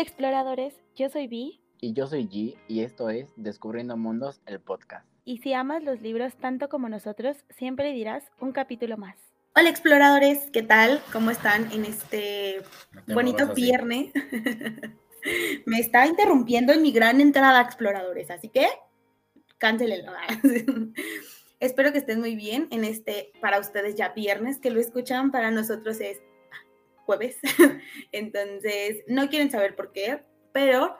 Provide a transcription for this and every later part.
Hola exploradores, yo soy Vi. Y yo soy G y esto es Descubriendo Mundos, el podcast. Y si amas los libros tanto como nosotros, siempre dirás un capítulo más. Hola exploradores, ¿qué tal? ¿Cómo están en este bonito viernes? Me está interrumpiendo en mi gran entrada, exploradores, así que cáncelenlo. Espero que estén muy bien en este, para ustedes ya viernes, que lo escuchan, para nosotros es jueves. Entonces, no quieren saber por qué, pero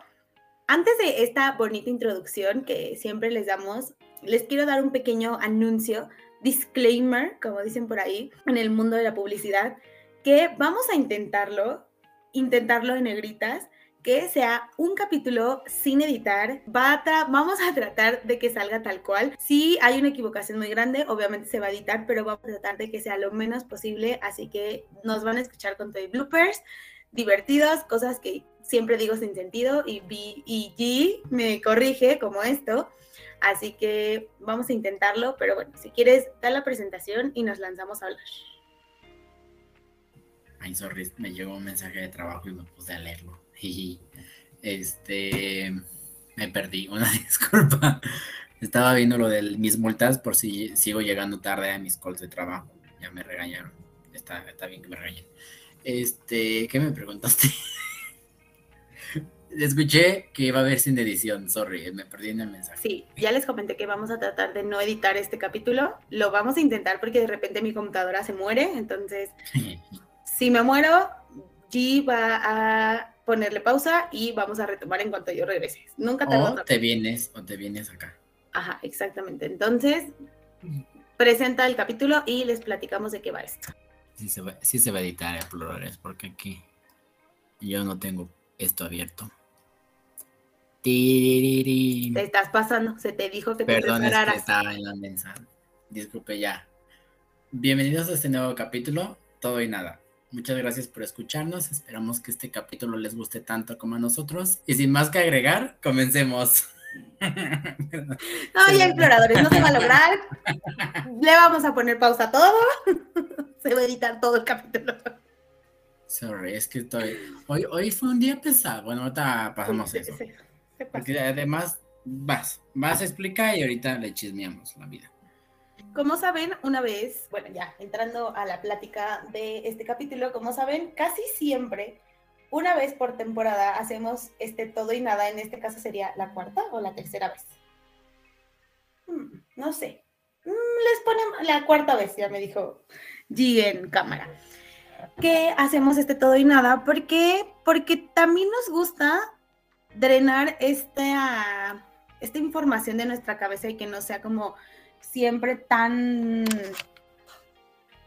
antes de esta bonita introducción que siempre les damos, les quiero dar un pequeño anuncio, disclaimer, como dicen por ahí, en el mundo de la publicidad, que vamos a intentarlo, intentarlo en negritas, que sea un capítulo sin editar. Va vamos a tratar de que salga tal cual. Si hay una equivocación muy grande, obviamente se va a editar, pero vamos a tratar de que sea lo menos posible. Así que nos van a escuchar con todo bloopers divertidos, cosas que siempre digo sin sentido y B y G me corrige como esto. Así que vamos a intentarlo, pero bueno, si quieres, da la presentación y nos lanzamos a hablar. Ay, sorry, me llegó un mensaje de trabajo y me puse a leerlo. Y este, me perdí, una disculpa. Estaba viendo lo de mis multas por si sigo llegando tarde a mis calls de trabajo. Ya me regañaron. Está, está bien que me regañen. Este, ¿qué me preguntaste? Escuché que iba a haber sin edición, sorry, me perdí en el mensaje. Sí, ya les comenté que vamos a tratar de no editar este capítulo. Lo vamos a intentar porque de repente mi computadora se muere, entonces si me muero, G va a ponerle pausa y vamos a retomar en cuanto yo regrese. Nunca te O te vienes, o te vienes acá. Ajá, exactamente. Entonces, presenta el capítulo y les platicamos de qué va esto. Sí se va, sí se va a editar en plurales, porque aquí yo no tengo esto abierto. Te estás pasando, se te dijo que Perdón, te prepararas. Es que estaba en la mensaje. Disculpe ya. Bienvenidos a este nuevo capítulo, Todo y Nada. Muchas gracias por escucharnos. Esperamos que este capítulo les guste tanto como a nosotros. Y sin más que agregar, comencemos. No, ya exploradores, no se va a lograr. Le vamos a poner pausa a todo. Se va a editar todo el capítulo. Sorry, es que estoy. Hoy, hoy fue un día pesado. Bueno, ahorita pasamos eso. Porque además vas, vas a explicar y ahorita le chismeamos la vida. Como saben, una vez, bueno, ya entrando a la plática de este capítulo, como saben, casi siempre, una vez por temporada, hacemos este todo y nada. En este caso sería la cuarta o la tercera vez. Hmm, no sé. Hmm, les ponemos la cuarta vez, ya me dijo G en cámara. Que hacemos este todo y nada. ¿Por qué? Porque también nos gusta drenar esta, esta información de nuestra cabeza y que no sea como siempre tan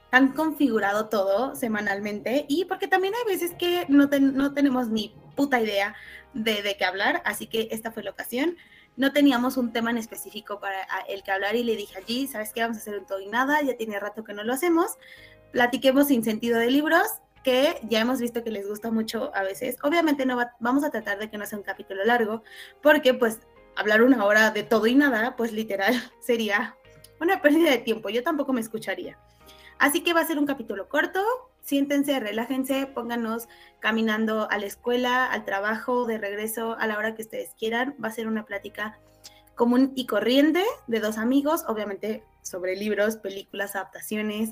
tan configurado todo semanalmente y porque también hay veces que no, no tenemos ni puta idea de, de, qué hablar, así que esta fue la ocasión. No teníamos un tema en específico para el que hablar y le dije allí, ¿sabes qué? Vamos a hacer un todo y nada, ya tiene rato que no lo hacemos. Platiquemos sin sentido de libros, que ya hemos visto que les gusta mucho a veces. Obviamente no vamos a tratar de que no sea un capítulo largo, porque pues hablar una hora de todo y nada, pues literal sería una pérdida de tiempo, yo tampoco me escucharía. Así que va a ser un capítulo corto, siéntense, relájense, pónganos caminando a la escuela, al trabajo, de regreso, a la hora que ustedes quieran. Va a ser una plática común y corriente de dos amigos, obviamente sobre libros, películas, adaptaciones,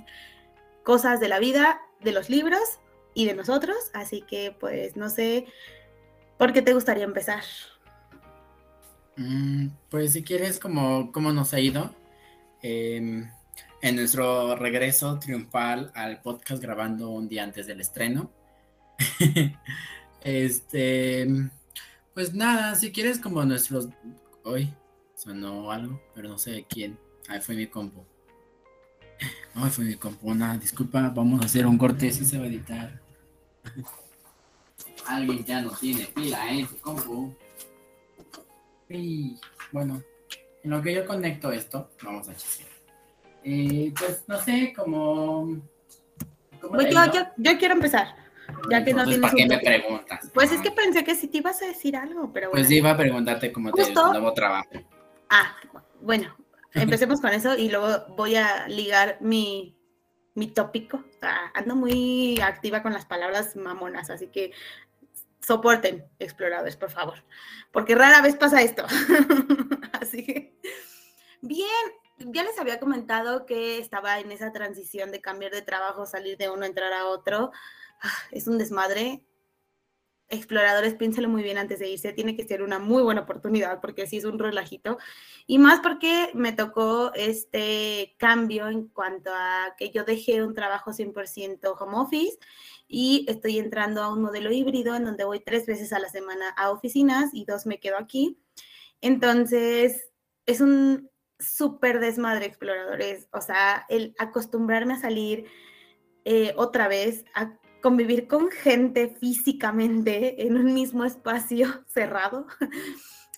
cosas de la vida, de los libros y de nosotros. Así que pues no sé, ¿por qué te gustaría empezar? Mm, pues si quieres, como cómo nos ha ido. Em, en nuestro regreso triunfal al podcast grabando un día antes del estreno. este, pues nada, si quieres como nuestros... Hoy sonó algo, pero no sé de quién. Ahí fue mi compu. Ay, fue mi compu. Una disculpa, vamos a hacer un corte, si se va a editar. Alguien ya no tiene pila en su compu. Y bueno, en lo que yo conecto esto, vamos a chismear. Eh, pues no sé, como... Pues yo, quiero empezar. Ya que no tienes ¿Para qué me preguntas? Pues es que pensé que si te ibas a decir algo, pero Pues iba a preguntarte cómo te nuevo trabajo. Ah, bueno, empecemos con eso y luego voy a ligar mi, mi tópico. ando muy activa con las palabras mamonas, así que soporten, exploradores, por favor, porque rara vez pasa esto. Bien, ya les había comentado que estaba en esa transición de cambiar de trabajo, salir de uno, entrar a otro. Ah, es un desmadre. Exploradores, piénselo muy bien antes de irse. Tiene que ser una muy buena oportunidad porque sí es un relajito. Y más porque me tocó este cambio en cuanto a que yo dejé un trabajo 100% home office y estoy entrando a un modelo híbrido en donde voy tres veces a la semana a oficinas y dos me quedo aquí. Entonces, es un súper desmadre exploradores, o sea, el acostumbrarme a salir eh, otra vez, a convivir con gente físicamente en un mismo espacio cerrado,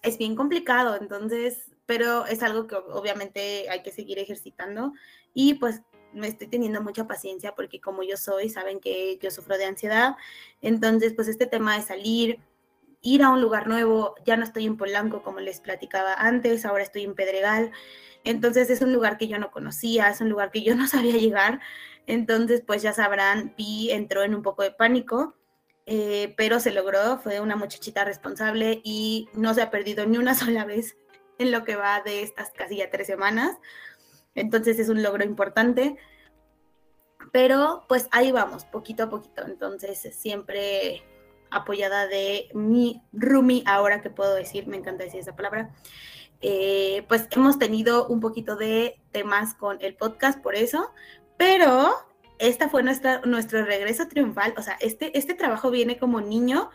es bien complicado, entonces, pero es algo que obviamente hay que seguir ejercitando y pues me estoy teniendo mucha paciencia porque como yo soy, saben que yo sufro de ansiedad. Entonces, pues este tema de salir, ir a un lugar nuevo, ya no estoy en Polanco como les platicaba antes, ahora estoy en Pedregal. Entonces es un lugar que yo no conocía, es un lugar que yo no sabía llegar. Entonces, pues ya sabrán, Pi entró en un poco de pánico, eh, pero se logró, fue una muchachita responsable y no se ha perdido ni una sola vez en lo que va de estas casi ya tres semanas. Entonces es un logro importante. Pero pues ahí vamos, poquito a poquito. Entonces siempre apoyada de mi Rumi, ahora que puedo decir, me encanta decir esa palabra. Eh, pues hemos tenido un poquito de temas con el podcast por eso, pero esta fue nuestra, nuestro regreso triunfal. O sea, este, este trabajo viene como niño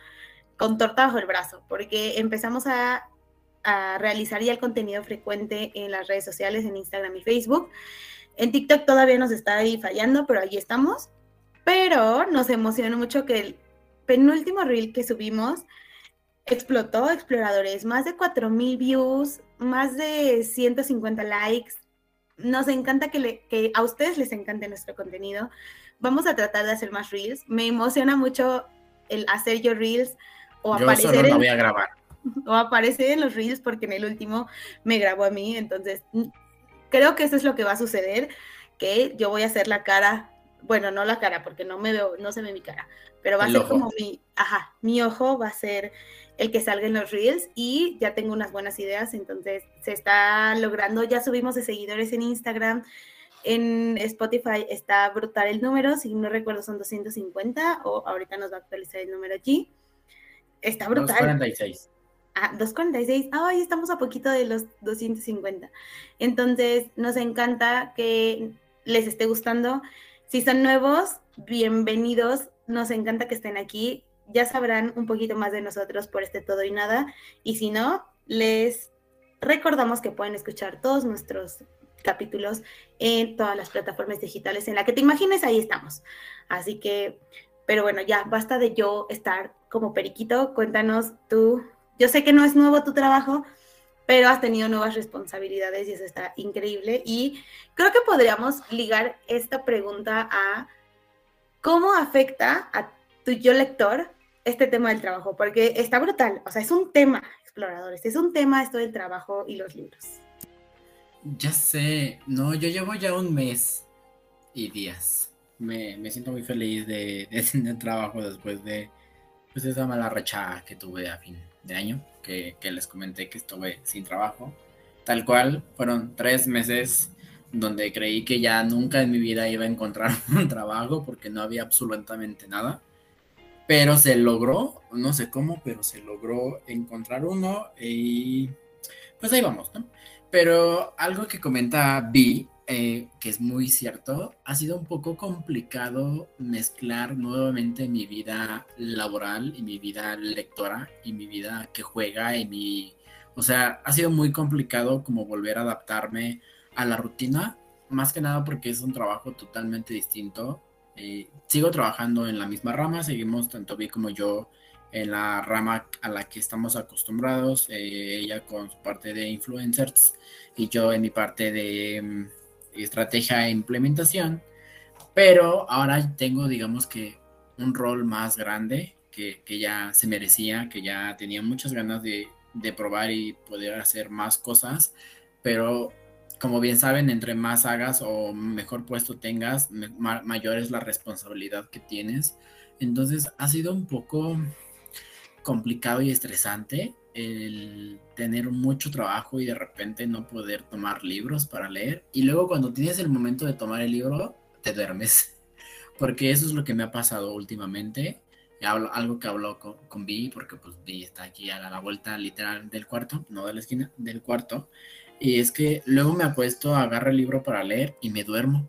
con torta bajo el brazo, porque empezamos a a realizar ya el contenido frecuente en las redes sociales, en Instagram y Facebook. En TikTok todavía nos está ahí fallando, pero ahí estamos. Pero nos emocionó mucho que el penúltimo reel que subimos explotó exploradores, más de 4000 views, más de 150 likes. Nos encanta que, que a ustedes les encante nuestro contenido. Vamos a tratar de hacer más reels. Me emociona mucho el hacer yo reels o yo aparecer solo en... voy a grabar o aparece en los reels porque en el último me grabó a mí, entonces creo que eso es lo que va a suceder, que yo voy a hacer la cara, bueno, no la cara porque no me veo, no se ve mi cara, pero va a ser como mi, ajá, mi ojo va a ser el que salga en los reels y ya tengo unas buenas ideas, entonces se está logrando, ya subimos de seguidores en Instagram, en Spotify está brutal el número, si no recuerdo son 250 o ahorita nos va a actualizar el número allí. Está brutal. 246. 246, ay, estamos a poquito de los 250. Entonces, nos encanta que les esté gustando. Si son nuevos, bienvenidos. Nos encanta que estén aquí. Ya sabrán un poquito más de nosotros por este todo y nada. Y si no, les recordamos que pueden escuchar todos nuestros capítulos en todas las plataformas digitales en la que te imagines, ahí estamos. Así que, pero bueno, ya basta de yo estar como periquito. Cuéntanos tú yo sé que no es nuevo tu trabajo, pero has tenido nuevas responsabilidades y eso está increíble. Y creo que podríamos ligar esta pregunta a cómo afecta a tu yo lector este tema del trabajo, porque está brutal. O sea, es un tema, exploradores, es un tema esto del trabajo y los libros. Ya sé, no, yo llevo ya un mes y días. Me, siento muy feliz de, de tener trabajo después de pues, esa mala racha que tuve a fin de año, que, les comenté que estuve sin trabajo. Tal cual, fueron tres meses donde creí que ya nunca en mi vida iba a encontrar un trabajo porque no había absolutamente nada. Pero se logró, no sé cómo, pero se logró encontrar uno y pues ahí vamos. Pero algo que comenta Vi eh, que es muy cierto, ha sido un poco complicado mezclar nuevamente mi vida laboral y mi vida lectora y mi vida que juega y mi... O sea, ha sido muy complicado como volver a adaptarme a la rutina, más que nada porque es un trabajo totalmente distinto. Eh, sigo trabajando en la misma rama, seguimos tanto Vi como yo en la rama a la que estamos acostumbrados, eh, ella con su parte de influencers y yo en mi parte de mm, estrategia e implementación, pero ahora tengo, digamos que, un rol más grande que, ya se merecía, que ya tenía muchas ganas de, probar y poder hacer más cosas, pero como bien saben, entre más hagas o mejor puesto tengas, mayor es la responsabilidad que tienes. Entonces ha sido un poco complicado y estresante el tener mucho trabajo y de repente no poder tomar libros para leer. Y luego cuando tienes el momento de tomar el libro, te duermes. Porque eso es lo que me ha pasado últimamente. Hablo, algo que hablo con, con Vi, porque pues Vi está aquí a la vuelta literal del cuarto, no de la esquina, del cuarto. Y es que luego me apuesto, agarro el libro para leer y me duermo.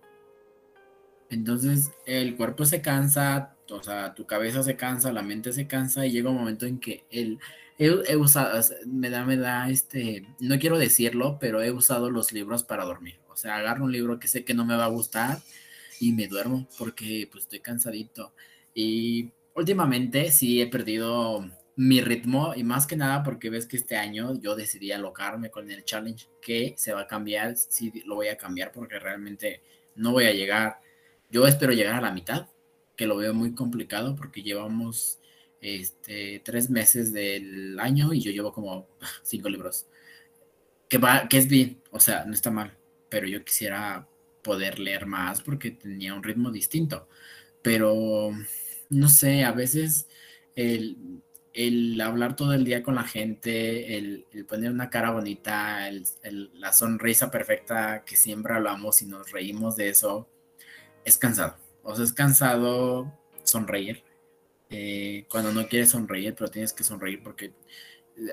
Entonces el cuerpo se cansa, o sea, tu cabeza se cansa, la mente se cansa y llega un momento en que el, he, usado, me da, me da, este, no quiero decirlo, pero he usado los libros para dormir. O sea, agarro un libro que sé que no me va a gustar y me duermo porque pues estoy cansadito. Y últimamente sí he perdido mi ritmo y más que nada porque ves que este año yo decidí alocarme con el challenge que se va a cambiar, sí lo voy a cambiar porque realmente no voy a llegar, yo espero llegar a la mitad, que lo veo muy complicado porque llevamos este, tres meses del año y yo llevo como cinco libros, que, va, que es bien, o sea, no está mal, pero yo quisiera poder leer más porque tenía un ritmo distinto, pero no sé, a veces el el hablar todo el día con la gente, el, poner una cara bonita, la sonrisa perfecta que siempre hablamos y nos reímos de eso, es cansado. O sea, es cansado sonreír. Eh, cuando no quieres sonreír, pero tienes que sonreír porque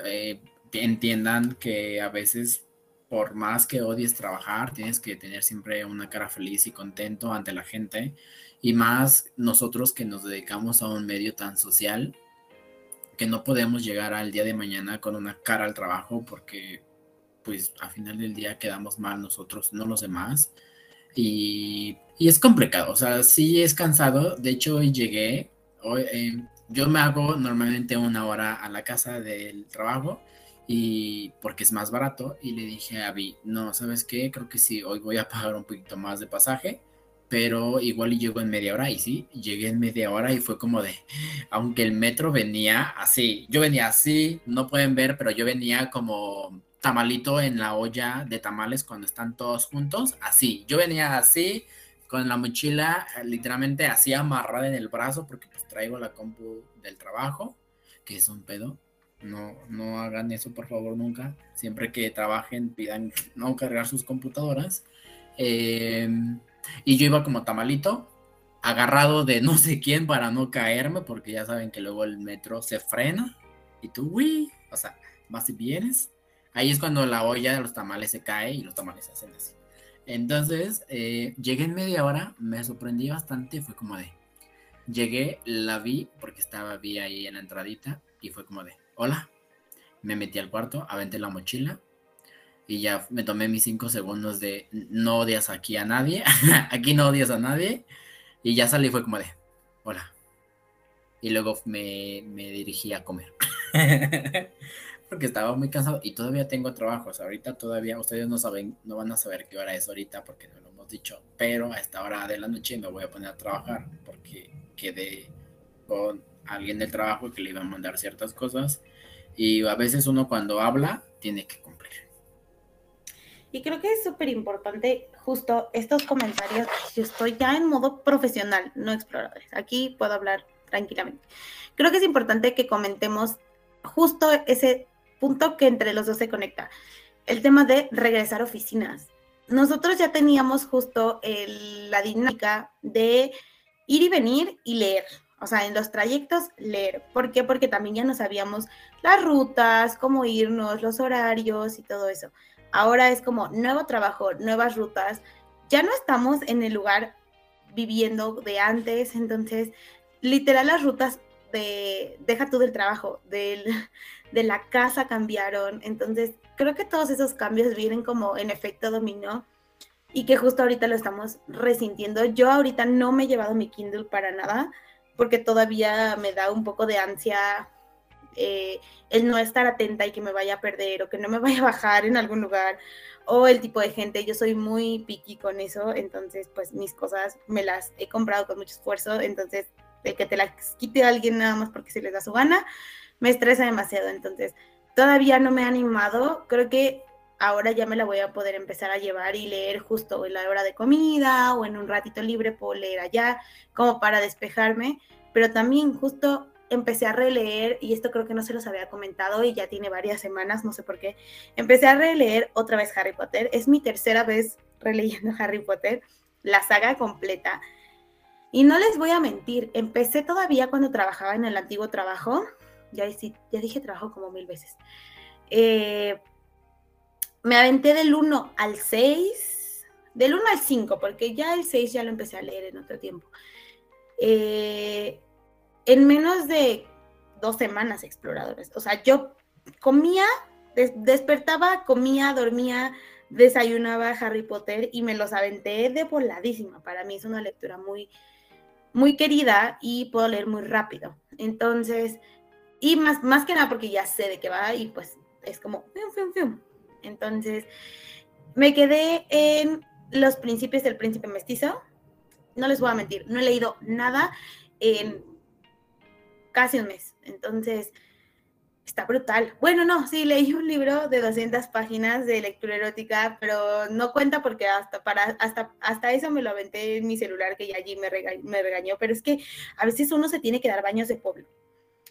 eh, entiendan que a veces, por más que odies trabajar, tienes que tener siempre una cara feliz y contento ante la gente. Y más nosotros que nos dedicamos a un medio tan social, que no podemos llegar al día de mañana con una cara al trabajo porque pues al final del día quedamos mal nosotros, no los demás. Y, es complicado, o sea, sí es cansado. De hecho, hoy llegué, eh, yo me hago normalmente una hora a la casa del trabajo y porque es más barato y le dije a Vi, no, ¿sabes qué? Creo que sí, hoy voy a pagar un poquito más de pasaje pero igual y llego en media hora y sí, llegué en media hora y fue como de, aunque el metro venía así, yo venía así, no pueden ver, pero yo venía como tamalito en la olla de tamales cuando están todos juntos, así, yo venía así, con la mochila literalmente así amarrada en el brazo porque pues traigo la compu del trabajo, que es un pedo. No, no hagan eso por favor nunca. Siempre que trabajen pidan no cargar sus computadoras. Eh, y yo iba como tamalito, agarrado de no sé quién para no caerme, porque ya saben que luego el metro se frena y tú, uy, o sea, vas y vienes. Ahí es cuando la olla de los tamales se cae y los tamales se hacen así. Entonces, eh, llegué en media hora, me sorprendí bastante, fue como de, llegué, la vi, porque estaba, vi ahí en la entradita, y fue como de, hola, me metí al cuarto, aventé la mochila, y ya me tomé mis cinco segundos de no odias aquí a nadie, aquí no odias a nadie, y ya salí fue como de, hola. Y luego me, me dirigí a comer, porque estaba muy cansado y todavía tengo trabajos. Ahorita todavía, ustedes no saben, no van a saber qué hora es ahorita porque no lo hemos dicho, pero a esta hora de la noche me voy a poner a trabajar porque quedé con alguien del trabajo que le iba a mandar ciertas cosas y a veces uno cuando habla tiene que y creo que es súper importante justo estos comentarios. Yo estoy ya en modo profesional, no exploradores. Aquí puedo hablar tranquilamente. Creo que es importante que comentemos justo ese punto que entre los dos se conecta. El tema de regresar a oficinas. Nosotros ya teníamos justo la dinámica de ir y venir y leer. O sea, en los trayectos leer. ¿Por qué? Porque también ya no sabíamos las rutas, cómo irnos, los horarios y todo eso. Ahora es como nuevo trabajo, nuevas rutas. Ya no estamos en el lugar viviendo de antes, entonces literal las rutas de, deja tú del trabajo, del, de la casa cambiaron. Entonces creo que todos esos cambios vienen como en efecto dominó y que justo ahorita lo estamos resintiendo. Yo ahorita no me he llevado mi Kindle para nada porque todavía me da un poco de ansia eh, el no estar atenta y que me vaya a perder o que no me vaya a bajar en algún lugar o el tipo de gente, yo soy muy picky con eso, entonces pues mis cosas me las he comprado con mucho esfuerzo, entonces de que te las quite alguien nada más porque se les da su gana, me estresa demasiado, entonces todavía no me he animado, creo que ahora ya me la voy a poder empezar a llevar y leer justo en la hora de comida o en un ratito libre puedo leer allá como para despejarme, pero también justo empecé a releer, y esto creo que no se los había comentado y ya tiene varias semanas, no sé por qué, empecé a releer otra vez Harry Potter. Es mi tercera vez releyendo Harry Potter, la saga completa. Y no les voy a mentir, empecé todavía cuando trabajaba en el antiguo trabajo, ya, ya dije trabajo como mil veces. Eh, me aventé del 1 al 6, del 1 al 5, porque ya el 6 ya lo empecé a leer en otro tiempo. Eh, en menos de dos semanas exploradores. O sea, yo comía, despertaba, comía, dormía, desayunaba Harry Potter y me los aventé de voladísima. Para mí es una lectura muy, muy querida y puedo leer muy rápido. Entonces, y más, más que nada porque ya sé de qué va y pues es como. Entonces, me quedé en los principios del príncipe mestizo. No les voy a mentir, no he leído nada en casi un mes. Entonces, está brutal. Bueno, no, sí, leí un libro de 200 páginas de lectura erótica, pero no cuenta porque hasta, para, hasta, hasta eso me lo aventé en mi celular, que allí me, me regañó, pero es que a veces uno se tiene que dar baños de pueblo.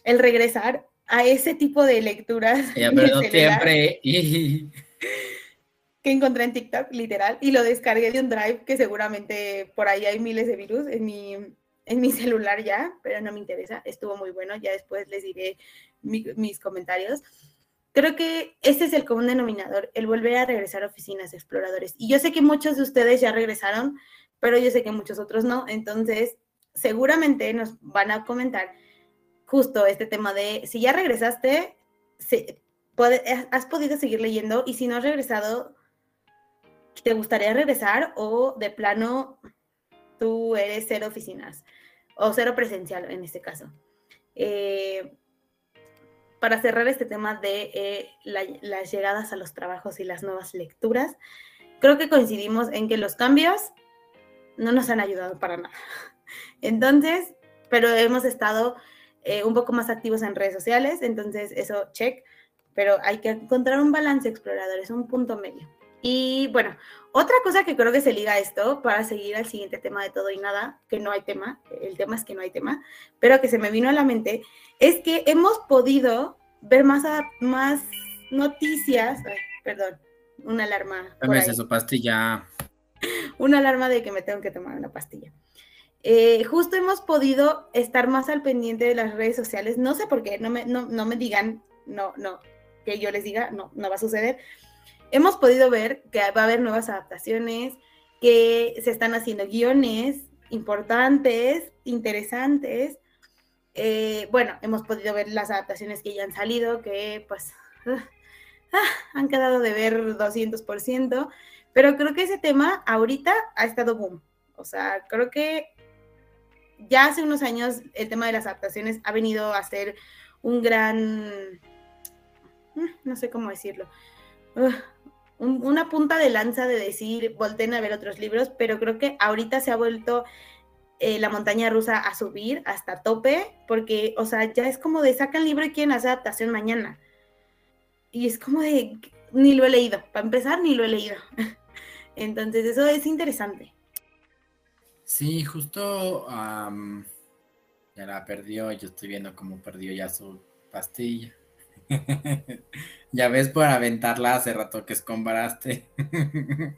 El regresar a ese tipo de lecturas. Ya, pero siempre. que encontré en TikTok, literal, y lo descargué de un drive que seguramente por ahí hay miles de virus en mi, en mi celular ya, pero no me interesa, estuvo muy bueno, ya después les diré mis comentarios. Creo que este es el común denominador, el volver a regresar a oficinas exploradores. Y yo sé que muchos de ustedes ya regresaron, pero yo sé que muchos otros no, entonces seguramente nos van a comentar justo este tema de si ya regresaste, has podido seguir leyendo y si no has regresado, ¿te gustaría regresar o de plano tú eres cero oficinas o cero presencial en este caso. Eh, para cerrar este tema de eh, las llegadas a los trabajos y las nuevas lecturas, creo que coincidimos en que los cambios no nos han ayudado para nada. Entonces, pero hemos estado eh, un poco más activos en redes sociales, entonces eso, check, pero hay que encontrar un balance explorador, es un punto medio. Y bueno, otra cosa que creo que se liga a esto, para seguir al siguiente tema de todo y nada, que no hay tema, el tema es que no hay tema, pero que se me vino a la mente, es que hemos podido ver más, más noticias, perdón, una alarma. Dame su pastilla. Una alarma de que me tengo que tomar una pastilla. Eh, justo hemos podido estar más al pendiente de las redes sociales, no sé por qué, no me, no, no me digan, no, no, que yo les diga, no, no va a suceder, hemos podido ver que va a haber nuevas adaptaciones, que se están haciendo guiones importantes, interesantes. Eh, bueno, hemos podido ver las adaptaciones que ya han salido, que pues ah, ah, han quedado de ver 200%, pero creo que ese tema ahorita ha estado boom. O sea, creo que ya hace unos años el tema de las adaptaciones ha venido a ser un gran, mm, no sé cómo decirlo, una punta de lanza de decir, volten a ver otros libros, pero creo que ahorita se ha vuelto eh, la montaña rusa a subir hasta tope, porque, o sea, ya es como de sacan libro y quieren hacer adaptación mañana. Y es como de, ni lo he leído, para empezar, ni lo he leído. Entonces, eso es interesante. Sí, justo ya la perdió, yo estoy viendo cómo perdió ya su pastilla. ya ves por aventarla hace rato que escombaraste.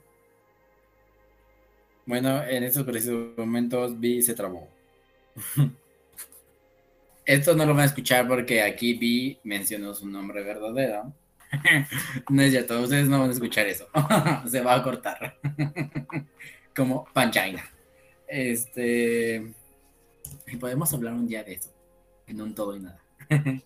bueno, en esos precisos momentos Vi se trabó. Esto no lo van a escuchar porque aquí Vi mencionó su nombre verdadero. no es cierto, ustedes no van a escuchar eso. se va a cortar. Como Panchaina. Este. Podemos hablar un día de eso. En un todo y nada.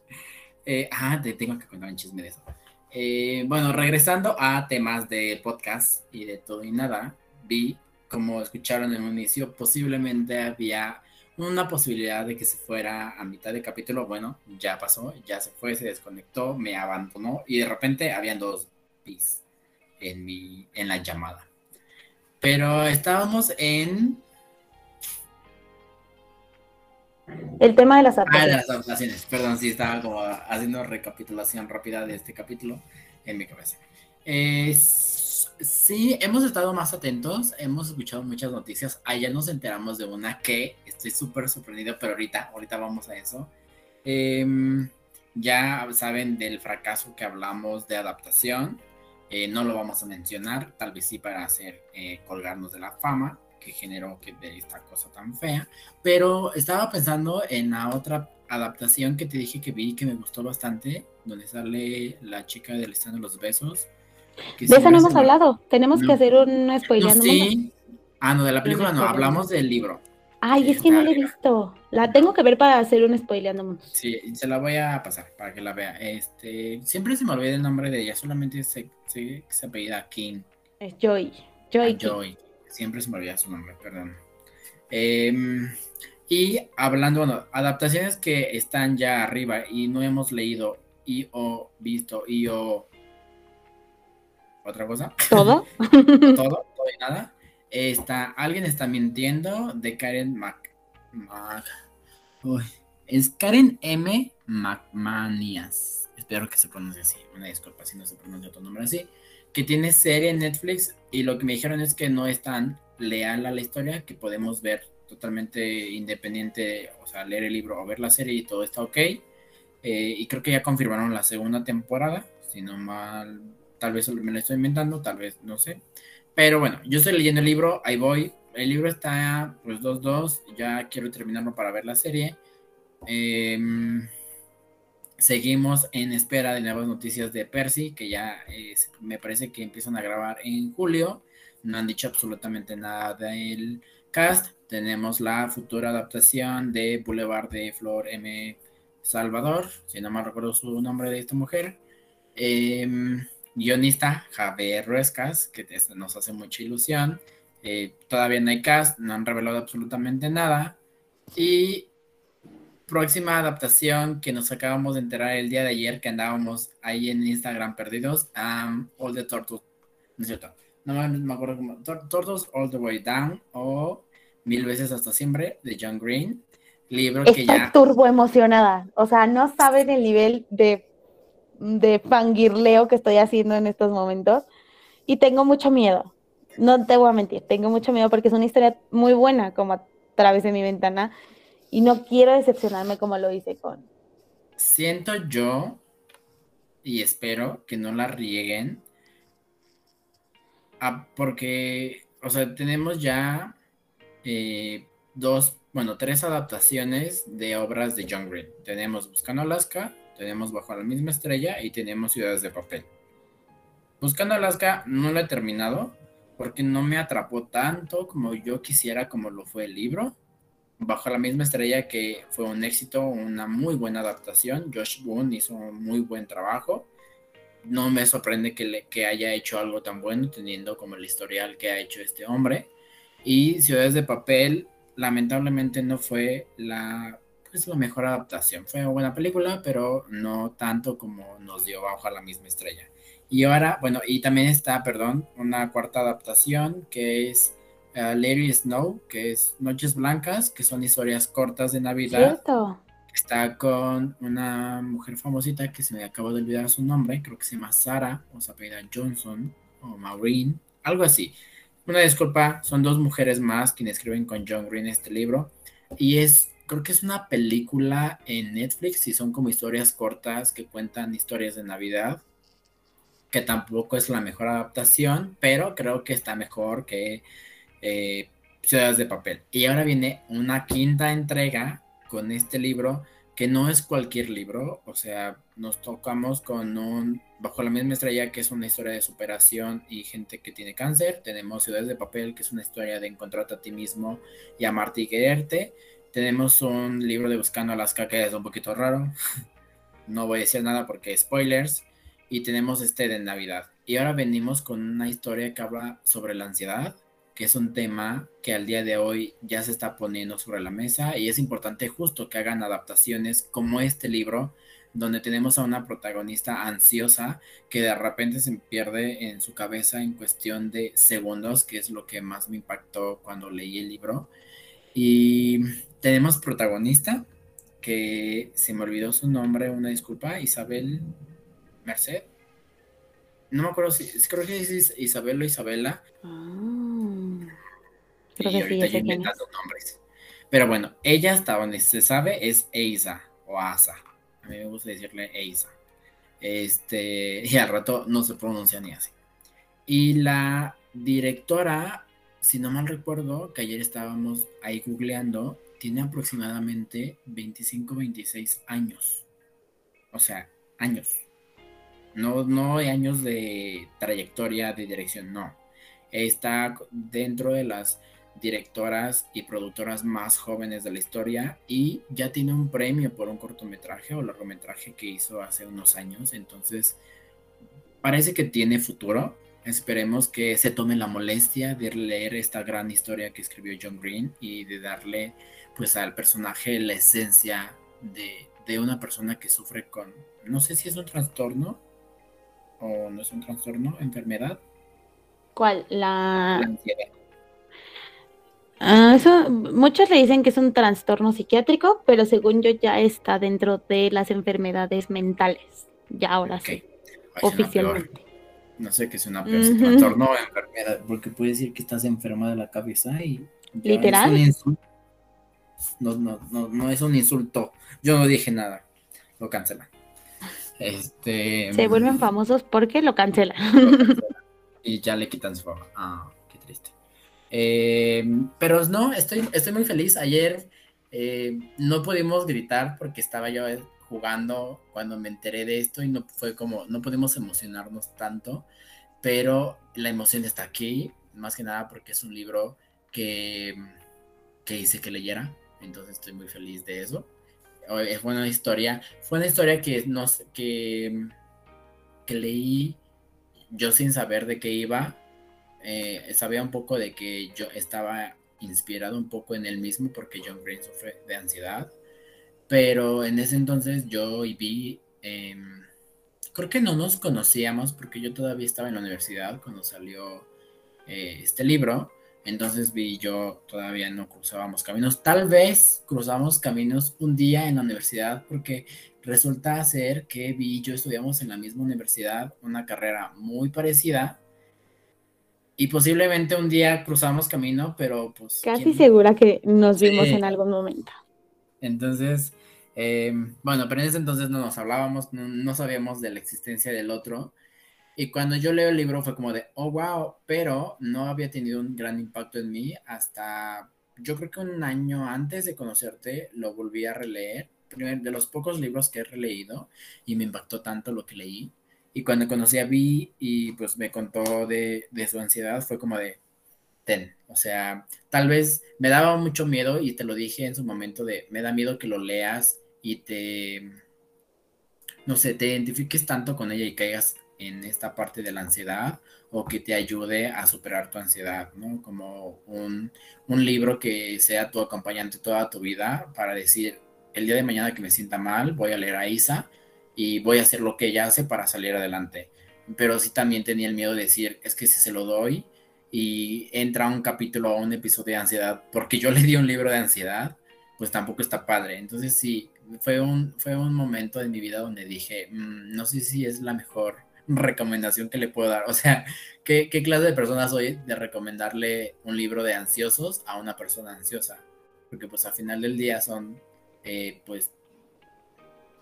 Eh, ah, te tengo que contar un chisme de eso. Eh, bueno, regresando a temas de podcast y de todo y nada, vi, como escucharon en un inicio, posiblemente había una posibilidad de que se fuera a mitad de capítulo. Bueno, ya pasó, ya se fue, se desconectó, me abandonó y de repente habían dos bis en, mi, en la llamada. Pero estábamos en El tema de las adaptaciones. Ah, de las adaptaciones. Perdón, sí, estaba como haciendo recapitulación rápida de este capítulo en mi cabeza. sí, hemos estado más atentos, hemos escuchado muchas noticias. Ayer nos enteramos de una que estoy súper sorprendido, pero ahorita, ahorita vamos a eso. Em, ya saben del fracaso que hablamos de adaptación. Eh, no lo vamos a mencionar, tal vez sí para hacer eh, colgarnos de la fama que generó que de esta cosa tan fea. Pero estaba pensando en la otra adaptación que te dije que vi que me gustó bastante, donde sale la chica del stand de los besos. de esa no hemos hablado. Tenemos que hacer un spoileando. sí. Ah, no, de la película no, hablamos del libro. Ay, es que no la he visto. La tengo que ver para hacer un spoileando mundos. Sí, se la voy a pasar para que la vea. Este, siempre se me olvida el nombre de ella, solamente sé, sé que se apellida King. Es Joy. Joy. Ah, Joy. Siempre se me olvida su nombre, perdón. Em, y hablando, bueno, adaptaciones que están ya arriba y no hemos leído y o visto y o otra cosa. ¿Todo? todo, todo y nada. Está, alguien está mintiendo de Karen Mac. es Karen M. McManias. Espero que se pronuncie así. Una disculpa si no se pronuncia otro nombre así. Que tiene serie en Netflix y lo que me dijeron es que no es tan leal a la historia, que podemos ver totalmente independiente, o sea, leer el libro o ver la serie y todo está ok. Eh, y creo que ya confirmaron la segunda temporada, si no mal, tal vez me lo estoy inventando, tal vez no sé. Pero bueno, yo estoy leyendo el libro, ahí voy. El libro está pues 2-2, ya quiero terminarlo para ver la serie. Em, seguimos en espera de nuevas noticias de Percy, que ya me parece que empiezan a grabar en julio. No han dicho absolutamente nada del cast. Tenemos la futura adaptación de Boulevard de Flor M. Salvador, si no me recuerdo su nombre de esta mujer. Eh, guionista Javier Ruescas, que nos hace mucha ilusión. Eh, todavía no hay cast, no han revelado absolutamente nada. Y próxima adaptación que nos acabamos de enterar el día de ayer, que andábamos ahí en Instagram perdidos, All the Turtles, ¿no es cierto? No me acuerdo cómo, Turtles All the Way Down o Mil veces hasta siempre de John Green. Libro que ya. turbo emocionada. O sea, no saben el nivel de de fangirleo que estoy haciendo en estos momentos y tengo mucho miedo. No te voy a mentir, tengo mucho miedo porque es una historia muy buena como a través de mi ventana y no quiero decepcionarme como lo hice con. Siento yo y espero que no la rieguen ah, porque, o sea, tenemos ya eh, dos, bueno, tres adaptaciones de obras de John Green. Tenemos Buscando Alaska, tenemos Bajo la misma estrella y tenemos Ciudades de papel. Buscando Alaska no lo he terminado porque no me atrapó tanto como yo quisiera como lo fue el libro. Bajo la misma estrella que fue un éxito, una muy buena adaptación. Josh Boone hizo un muy buen trabajo. No me sorprende que, que haya hecho algo tan bueno teniendo como el historial que ha hecho este hombre. Y Ciudades de Papel lamentablemente no fue la es la mejor adaptación. Fue una buena película, pero no tanto como nos dio Bajo la misma estrella. Y ahora, bueno, y también está, perdón, una cuarta adaptación que es uh, Larry Snow, que es Noches Blancas, que son historias cortas de Navidad. Está con una mujer famosita que se me acabó de olvidar su nombre, creo que se llama Sara, o se Johnson, o Maureen, algo así. Una disculpa, son dos mujeres más quienes escriben con John Green este libro. Y es creo que es una película en Netflix y son como historias cortas que cuentan historias de Navidad, que tampoco es la mejor adaptación, pero creo que está mejor que eh, Ciudades de Papel. Y ahora viene una quinta entrega con este libro, que no es cualquier libro, o sea, nos tocamos con un Bajo la misma estrella, que es una historia de superación y gente que tiene cáncer. Tenemos Ciudades de Papel, que es una historia de encontrarte a ti mismo y amarte y quererte tenemos un libro de Buscando Alaska que es un poquito raro. no voy a decir nada porque spoilers. Y tenemos este de Navidad. Y ahora venimos con una historia que habla sobre la ansiedad, que es un tema que al día de hoy ya se está poniendo sobre la mesa y es importante justo que hagan adaptaciones como este libro, donde tenemos a una protagonista ansiosa que de repente se pierde en su cabeza en cuestión de segundos, que es lo que más me impactó cuando leí el libro. Y tenemos protagonista, que se me olvidó su nombre, una disculpa, Isabel Merced. No me acuerdo si, creo que es Isabel o Isabela. Ah, y ahorita yo inventando nombres. Pero bueno, ella hasta donde se sabe es Eiza, o Asa. A mí me gusta decirle Eisa. Este, y al rato no se pronuncia ni así. Y la directora, si no mal recuerdo, que ayer estábamos ahí googleando, tiene aproximadamente 25, 26 años. O sea, años. No, no hay años de trayectoria de dirección, no. Está dentro de las directoras y productoras más jóvenes de la historia y ya tiene un premio por un cortometraje o largometraje que hizo hace unos años. Entonces, parece que tiene futuro. Esperemos que se tome la molestia de leer esta gran historia que escribió John Green y de darle pues al personaje la esencia de, de una persona que sufre con, no sé si es un trastorno o no es un trastorno, enfermedad. ¿Cuál? La, la ansiedad Ah, eso, muchos le dicen que es un trastorno psiquiátrico, pero según yo ya está dentro de las enfermedades mentales. Ya ahora sí, oficialmente. No sé qué es una peor, trastorno o enfermedad, porque puede decir que estás enferma de la cabeza y... Literal. no, no, no, no es un insulto. Yo no dije nada. Lo cancelan. Este, Se vuelven famosos porque lo cancelan. y ya le quitan su fama. Ah. Eh, pero no, estoy, estoy muy feliz. Ayer eh, no pudimos gritar porque estaba yo jugando cuando me enteré de esto y no fue como, no pudimos emocionarnos tanto, pero la emoción está aquí, más que nada porque es un libro que, que hice que leyera, entonces estoy muy feliz de eso. Fue una historia, fue una historia que, no, que, que leí yo sin saber de qué iba, eh, sabía un poco de que yo estaba inspirado un poco en él mismo porque John Green sufre de ansiedad, pero en ese entonces yo y vi, em, creo que no nos conocíamos porque yo todavía estaba en la universidad cuando salió eh, este libro, entonces vi yo todavía no cruzábamos caminos, tal vez cruzamos caminos un día en la universidad porque resulta ser que vi yo estudiamos en la misma universidad una carrera muy parecida y posiblemente un día cruzamos camino, pero pues... Casi segura que nos vimos en algún momento. Entonces, em, bueno, pero en ese entonces no nos hablábamos, no, sabíamos de la existencia del otro. Y cuando yo leo el libro fue como de, oh, wow, pero no había tenido un gran impacto en mí hasta, yo creo que un año antes de conocerte, lo volví a releer, de los pocos libros que he releído, y me impactó tanto lo que leí y cuando conocí a Vi y pues me contó de, su ansiedad, fue como de, ten, o sea, tal vez me daba mucho miedo y te lo dije en su momento de, me da miedo que lo leas y te, no sé, te identifiques tanto con ella y caigas en esta parte de la ansiedad o que te ayude a superar tu ansiedad, ¿no? Como un, un libro que sea tu acompañante toda tu vida para decir, el día de mañana que me sienta mal, voy a leer a Isa y voy a hacer lo que ella hace para salir adelante. Pero sí también tenía el miedo de decir, es que si se lo doy y entra un capítulo o un episodio de ansiedad, porque yo le di un libro de ansiedad, pues tampoco está padre. Entonces sí, fue un, fue un momento de mi vida donde dije, mm, no sé si es la mejor recomendación que le puedo dar. O sea, ¿qué, ¿qué, clase de persona soy de recomendarle un libro de ansiosos a una persona ansiosa? Porque pues al final del día son, eh, pues,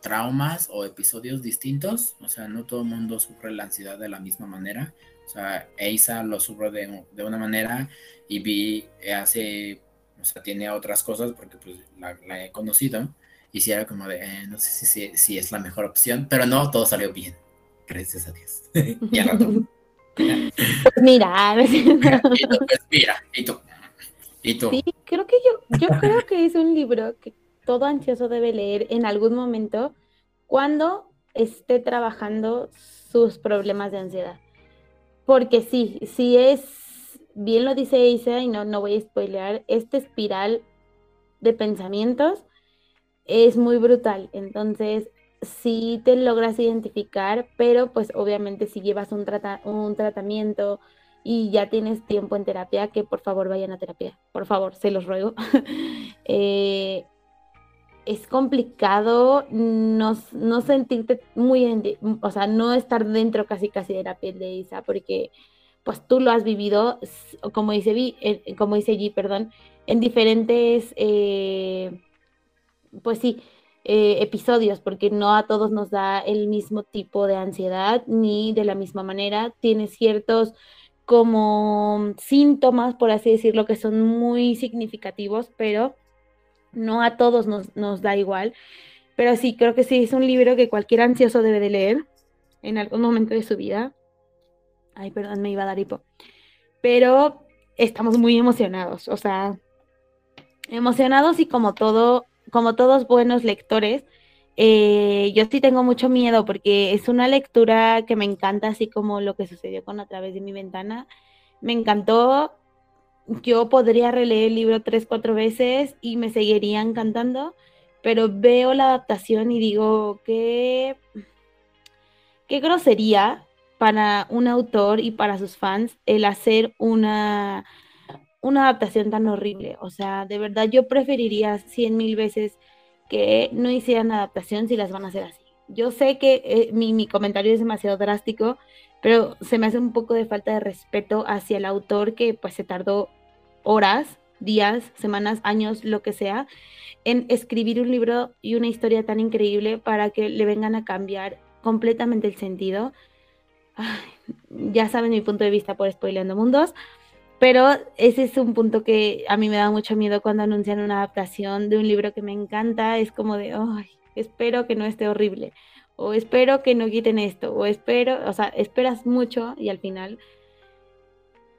traumas o episodios distintos, o sea, no todo el mundo sufre la ansiedad de la misma manera, o sea, Eisa lo sufre de, una manera y Vi hace, o sea, tiene otras cosas porque pues la, he conocido y si era como de, eh, no sé si, si, es la mejor opción, pero no, todo salió bien, gracias a Dios. y al rato. Pues mira, pues mira, y tú. ¿Y tú? Sí, creo que yo, yo creo que es un libro que todo ansioso debe leer en algún momento cuando esté trabajando sus problemas de ansiedad. Porque sí, si es, bien lo dice Isa, y no, no voy a spoilear, esta espiral de pensamientos es muy brutal. Entonces, sí te logras identificar, pero pues obviamente si llevas un, un tratamiento y ya tienes tiempo en terapia, que por favor vayan a terapia, por favor, se los ruego. eh, es complicado no, no sentirte muy, o sea, no estar dentro casi casi de la piel de Isa, porque pues tú lo has vivido, como dice, Vi, como dice G, perdón, en diferentes, eh, pues sí, eh, episodios, porque no a todos nos da el mismo tipo de ansiedad ni de la misma manera. Tiene ciertos como síntomas, por así decirlo, que son muy significativos, pero no a todos nos, nos da igual. Pero sí, creo que sí es un libro que cualquier ansioso debe de leer en algún momento de su vida. Ay, perdón, me iba a dar hipo. Pero estamos muy emocionados, o sea, emocionados y como todo, como todos buenos lectores, eh, yo sí tengo mucho miedo porque es una lectura que me encanta, así como lo que sucedió con A través de mi ventana. Me encantó. Yo podría releer el libro tres, cuatro veces y me seguiría encantando, pero veo la adaptación y digo que qué grosería para un autor y para sus fans el hacer una, una adaptación tan horrible. O sea, de verdad yo preferiría cien mil veces que no hicieran adaptación si las van a hacer así. Yo sé que eh, mi, mi, comentario es demasiado drástico, pero se me hace un poco de falta de respeto hacia el autor que pues se tardó horas, días, semanas, años, lo que sea, en escribir un libro y una historia tan increíble para que le vengan a cambiar completamente el sentido. Ya saben mi punto de vista por Spoileando Mundos, pero ese es un punto que a mí me da mucho miedo cuando anuncian una adaptación de un libro que me encanta, es como de, ay, espero que no esté horrible, o espero que no quiten esto, o espero, o sea, esperas mucho y al final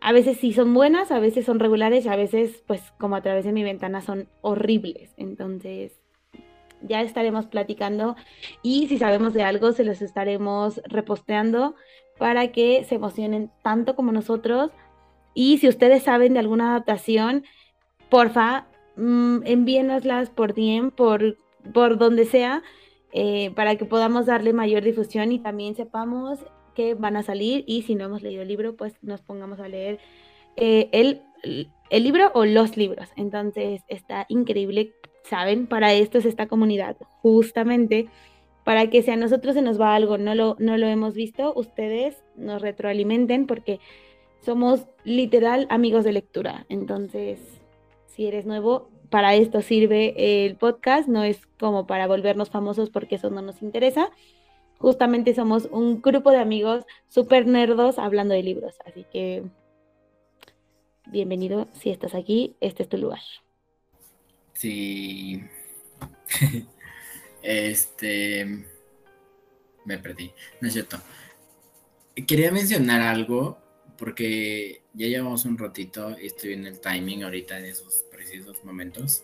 a veces sí son buenas, a veces son regulares y a veces, pues como a través de mi ventana, son horribles. Entonces, ya estaremos platicando y si sabemos de algo, se los estaremos reposteando para que se emocionen tanto como nosotros. Y si ustedes saben de alguna adaptación, porfa, mmm, envíenoslas por DM, por, por donde sea, eh, para que podamos darle mayor difusión y también sepamos que van a salir. Y si no hemos leído el libro, pues nos pongamos a leer eh, el, el libro o los libros. Entonces está increíble, ¿saben? Para esto es esta comunidad, justamente para que si a nosotros se nos va algo, no lo, no lo hemos visto, ustedes nos retroalimenten porque somos literal amigos de lectura. Entonces, si eres nuevo, para esto sirve el podcast, no es como para volvernos famosos porque eso no nos interesa. Justamente somos un grupo de amigos súper nerdos hablando de libros, así que bienvenido si estás aquí, este es tu lugar. Sí. Este. Me perdí, no es cierto. Quería mencionar algo porque ya llevamos un ratito y estoy en el timing ahorita en esos precisos momentos.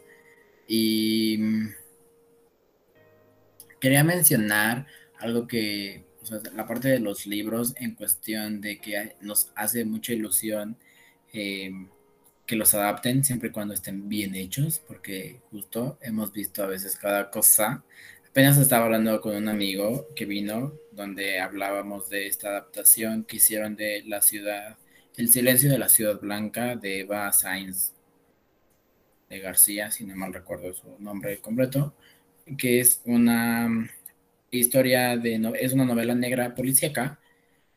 Y quería mencionar algo que, o sea, la parte de los libros en cuestión de que nos hace mucha ilusión eh, que los adapten siempre y cuando estén bien hechos, porque justo hemos visto a veces cada cosa. Apenas estaba hablando con un amigo que vino, donde hablábamos de esta adaptación que hicieron de la ciudad, El silencio de la ciudad blanca de Eva Sainz de García, si no mal recuerdo su nombre completo, que es una historia de, es una novela negra policíaca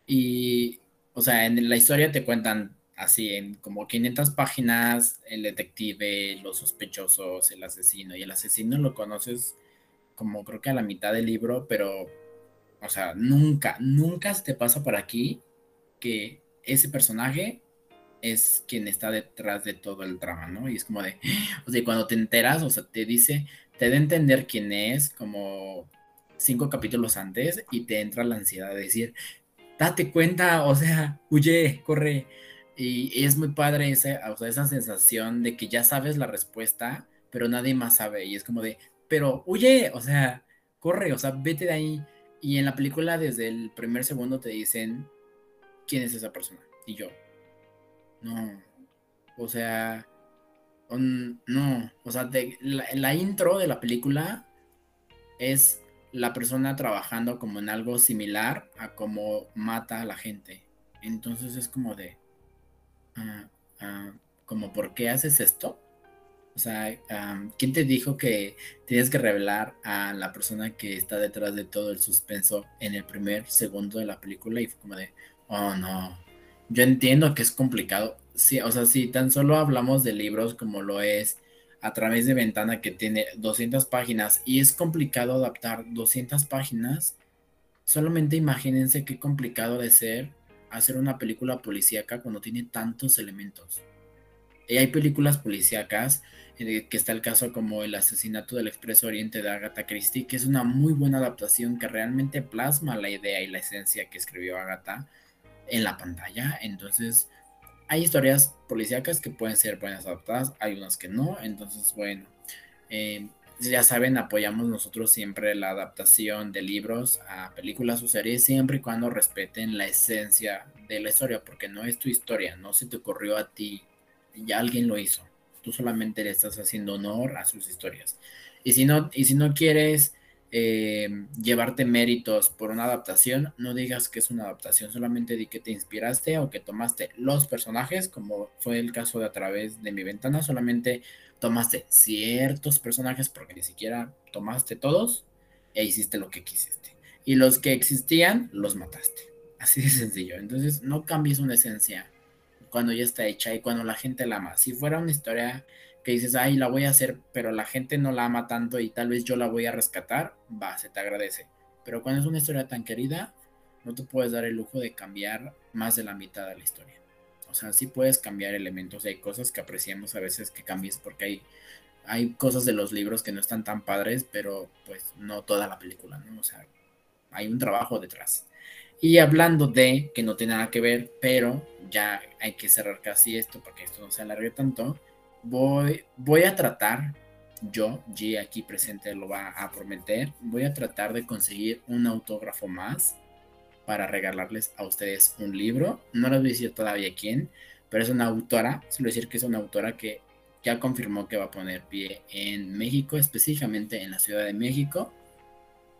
y, o sea, en la historia te cuentan así en como 500 páginas, el detective, los sospechosos, el asesino, y el asesino lo conoces como creo que a la mitad del libro, pero, o sea, nunca, nunca se te pasa por aquí que ese personaje es quien está detrás de todo el drama, ¿no? Y es como de, o sea, cuando te enteras, o sea, te dice, te da a entender quién es como cinco capítulos antes y te entra la ansiedad de decir, date cuenta, o sea, huye, corre. Y es muy padre esa, esa sensación de que ya sabes la respuesta, pero nadie más sabe. Y es como de, pero huye, o sea, corre, o sea, vete de ahí. Y en la película, desde el primer segundo, te dicen quién es esa persona. Y yo, no, o sea, no, o sea, la intro de la película es la persona trabajando como en algo similar a cómo mata a la gente. Entonces es como de, Ah, ah, como por qué haces esto. O sea, ¿quién te dijo que tienes que revelar a la persona que está detrás de todo el suspenso en el primer segundo de la película? Y fue como de, oh no, yo entiendo que es complicado. Sí, o sea, si tan solo hablamos de libros como lo es a través de Ventana que tiene 200 páginas y es complicado adaptar 200 páginas, solamente imagínense qué complicado de ser hacer una película policíaca cuando tiene tantos elementos. Y hay películas policíacas, que está el caso como El asesinato del Expreso Oriente de Agatha Christie, que es una muy buena adaptación que realmente plasma la idea y la esencia que escribió Agatha en la pantalla. Entonces, hay historias policíacas que pueden ser buenas adaptadas, hay unas que no. Entonces, bueno, eh, ya saben, apoyamos nosotros siempre la adaptación de libros a películas o series, siempre y cuando respeten la esencia de la historia, porque no es tu historia, no se te ocurrió a ti, ya alguien lo hizo. Tú solamente le estás haciendo honor a sus historias. Y si no, y si no quieres eh, llevarte méritos por una adaptación, no digas que es una adaptación, solamente di que te inspiraste o que tomaste los personajes, como fue el caso de a través de mi ventana, solamente tomaste ciertos personajes porque ni siquiera tomaste todos e hiciste lo que quisiste. Y los que existían, los mataste. Así de sencillo. Entonces, no cambies una esencia cuando ya está hecha y cuando la gente la ama. Si fuera una historia que dices, ay, la voy a hacer, pero la gente no la ama tanto y tal vez yo la voy a rescatar, va, se te agradece. Pero cuando es una historia tan querida, no te puedes dar el lujo de cambiar más de la mitad de la historia. O sea, sí puedes cambiar elementos, hay cosas que apreciamos a veces que cambies porque hay, hay cosas de los libros que no están tan padres, pero pues no toda la película, ¿no? O sea, hay un trabajo detrás. Y hablando de, que no tiene nada que ver, pero ya hay que cerrar casi esto porque esto no se alargue tanto, voy, voy a tratar, yo, G aquí presente lo va a prometer, voy a tratar de conseguir un autógrafo más para regalarles a ustedes un libro. No les voy a decir todavía quién, pero es una autora, suelo decir que es una autora que ya confirmó que va a poner pie en México, específicamente en la Ciudad de México.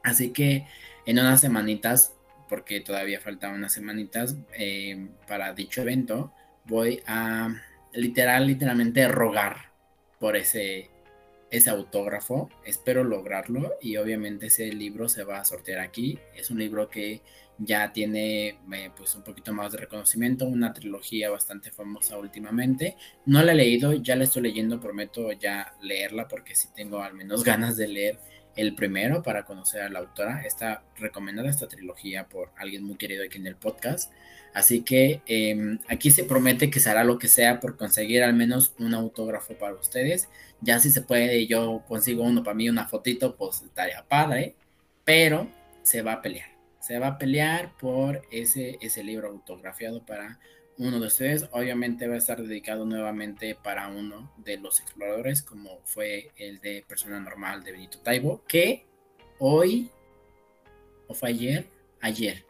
Así que en unas semanitas, porque todavía faltan unas semanitas eh, para dicho evento, voy a literal, literalmente rogar por ese, ese autógrafo. Espero lograrlo y obviamente ese libro se va a sortear aquí. Es un libro que ya tiene eh, pues un poquito más de reconocimiento, una trilogía bastante famosa últimamente. No la he leído, ya la estoy leyendo, prometo ya leerla porque sí tengo al menos ganas de leer el primero para conocer a la autora. Está recomendada esta trilogía por alguien muy querido aquí en el podcast. Así que em, aquí se promete que se hará lo que sea por conseguir al menos un autógrafo para ustedes. Ya si se puede, yo consigo uno para mí, una fotito, pues estaría padre. Pero se va a pelear. Se va a pelear por ese, ese libro autografiado para uno de ustedes. Obviamente va a estar dedicado nuevamente para uno de los exploradores, como fue el de Persona Normal de Benito Taibo, que hoy, o fue ayer, ayer,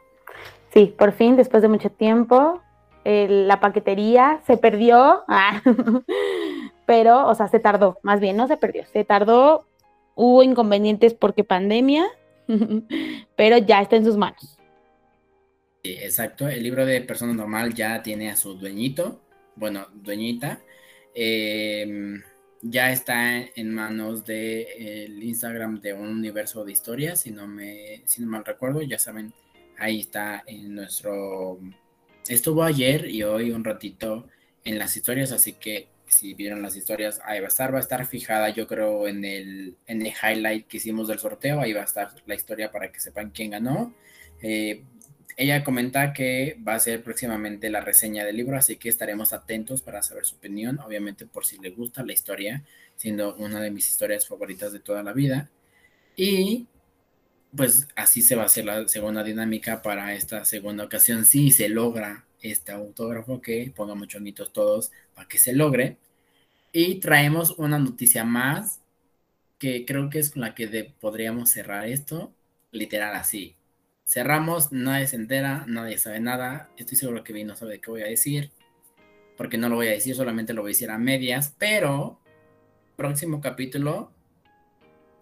Sí, por fin, después de mucho tiempo, la paquetería se perdió, ah, pero, o sea, se tardó, más bien, no se perdió, se tardó, hubo inconvenientes porque pandemia, pero ya está en sus manos. Exacto, el libro de persona normal ya tiene a su dueñito, bueno, dueñita, em, ya está en manos del Instagram de un universo de historias, si no me, si no mal recuerdo, ya saben Ahí está en nuestro... Estuvo ayer y hoy un ratito en las historias, así que si vieron las historias, ahí va a estar, va a estar fijada, yo creo, en el, en el highlight que hicimos del sorteo, ahí va a estar la historia para que sepan quién ganó. Eh, ella comenta que va a ser próximamente la reseña del libro, así que estaremos atentos para saber su opinión, obviamente por si le gusta la historia, siendo una de mis historias favoritas de toda la vida. Y pues así se va a hacer la segunda dinámica para esta segunda ocasión. Si se logra este autógrafo, que pongamos chonitos todos para que se logre. Y traemos una noticia más que creo que es con la que podríamos cerrar esto, literal así. Cerramos, nadie se entera, nadie sabe nada. Estoy seguro que vi no sabe qué voy a decir, porque no lo voy a decir, solamente lo voy a decir a medias. Pero, próximo capítulo,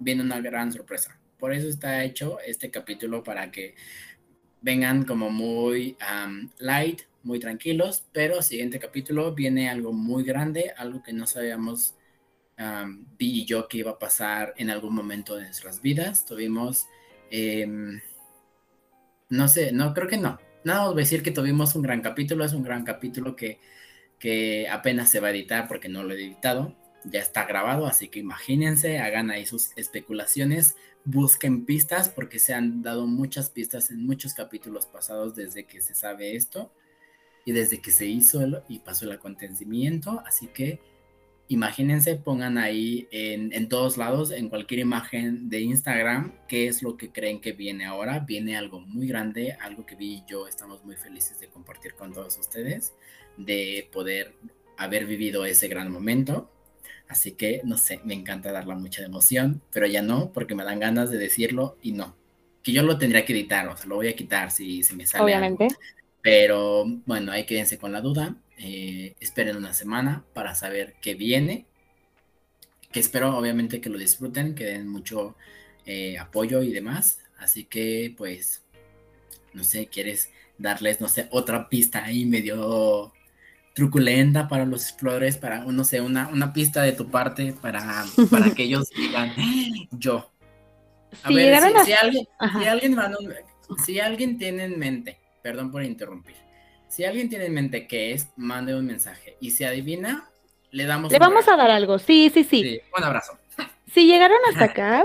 viene una gran sorpresa. Por eso está hecho este capítulo para que vengan como muy light, muy tranquilos, pero siguiente capítulo viene algo muy grande, algo que no sabíamos Vi y yo que iba a pasar en algún momento de nuestras vidas. Tuvimos, em, no sé, no, creo que no. Nada, os voy a decir que tuvimos un gran capítulo, es un gran capítulo que, que apenas se va a editar porque no lo he editado, ya está grabado, así que imagínense, hagan ahí sus especulaciones, busquen pistas porque se han dado muchas pistas en muchos capítulos pasados desde que se sabe esto y desde que se hizo y pasó el acontecimiento, así que imagínense, pongan ahí en, en, todos lados, en cualquier imagen de Instagram, qué es lo que creen que viene ahora. Viene algo muy grande, algo que vi y yo estamos muy felices de compartir con todos ustedes, de poder haber vivido ese gran momento. Así que, no sé, me encanta darla mucha emoción, pero ya no, porque me dan ganas de decirlo y no. Que yo lo tendría que editar, o sea, lo voy a quitar si se me sale. Obviamente. Pero bueno, ahí quédense con la duda. Eh, esperen una semana para saber qué viene. Que espero obviamente que lo disfruten, que den mucho eh, apoyo y demás. Así que pues, no sé, quieres darles, no sé, otra pista ahí medio truculenta para los exploradores, para, no sé, una, una pista de tu parte para, para que ellos digan, yo. A ver, si, alguien, si, alguien, si alguien tiene en mente, perdón por interrumpir, si alguien tiene en mente qué es, mande un mensaje. Y si adivina, le damos. Le vamos a dar algo. Sí, sí, sí, Un abrazo. Si llegaron hasta acá,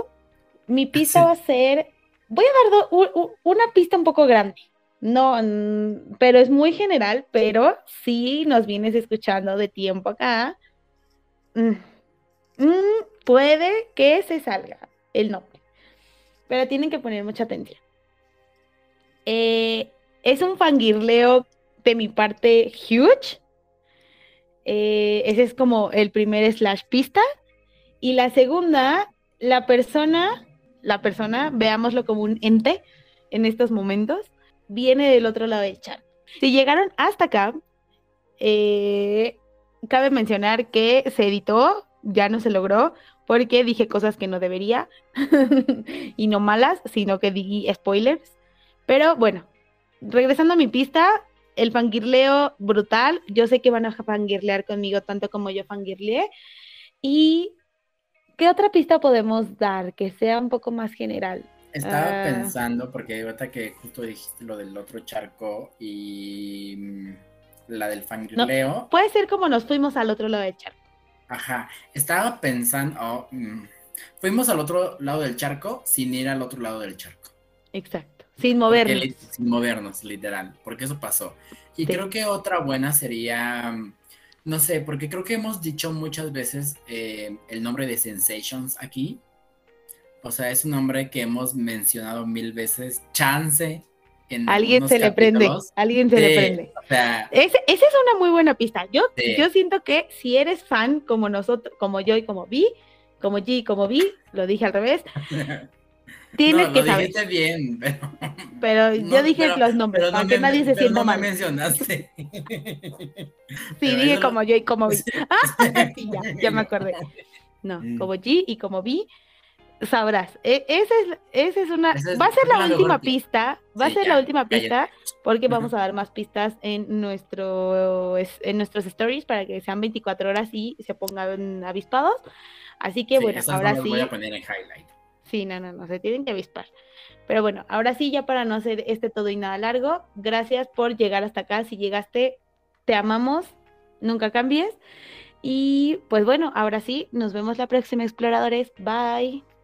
mi pista va a ser. Voy a dar una pista un poco grande. No, pero es muy general, pero si nos vienes escuchando de tiempo acá, mm, mm, puede que se salga el nombre. Pero tienen que poner mucha atención. Eh, es un fangirleo de mi parte huge. Eh, ese es como el primer slash pista. Y la segunda, la persona, la persona, veámoslo como un ente en estos momentos, viene del otro lado del chat. Si llegaron hasta acá, eh, cabe mencionar que se editó, ya no se logró, porque dije cosas que no debería, y no malas, sino que di spoilers. Pero bueno, regresando a mi pista, el fangirleo brutal. Yo sé que van a fangirlear conmigo tanto como yo fangirleé. ¿Y qué otra pista podemos dar que sea un poco más general? Estaba ah. pensando, porque ahorita que justo dijiste lo del otro charco y mm, la del fangirleo. puede ser como nos fuimos al otro lado del charco. Ajá, estaba pensando, oh, mm, fuimos al otro lado del charco sin ir al otro lado del charco. Exacto. Sin movernos. sin movernos, literal, porque eso pasó. Y creo que otra buena sería, no sé, porque creo que hemos dicho muchas veces eh, el nombre de Sensations aquí. O sea, es un nombre que hemos mencionado mil veces. Chance. En alguien se le prende, alguien se le prende. O sea, esa es una muy buena pista. Yo, yo siento que si eres fan como nosotros, como yo y como Vi, como G y como Vi, lo dije al revés, Tienes que saber. bien, pero. yo dije los nombres, para que nadie se sienta mal. Me mencionaste. sí, dije como yo y como vi. Ah, ya, ya me acordé. No, como G y como vi, sabrás. E, esa es, esa es una. va a ser la última pista. Va a ser la última pista, porque vamos a dar más pistas en, nuestro, en nuestros stories para que sean 24 horas y se pongan avispados. Así que bueno, ahora sí. voy a poner en highlight. No, no, no, se tienen que avispar. Pero bueno, ahora sí, ya para no hacer este todo y nada largo, gracias por llegar hasta acá. Si llegaste, te amamos, nunca cambies. Y pues bueno, ahora sí, nos vemos la próxima, exploradores. Bye.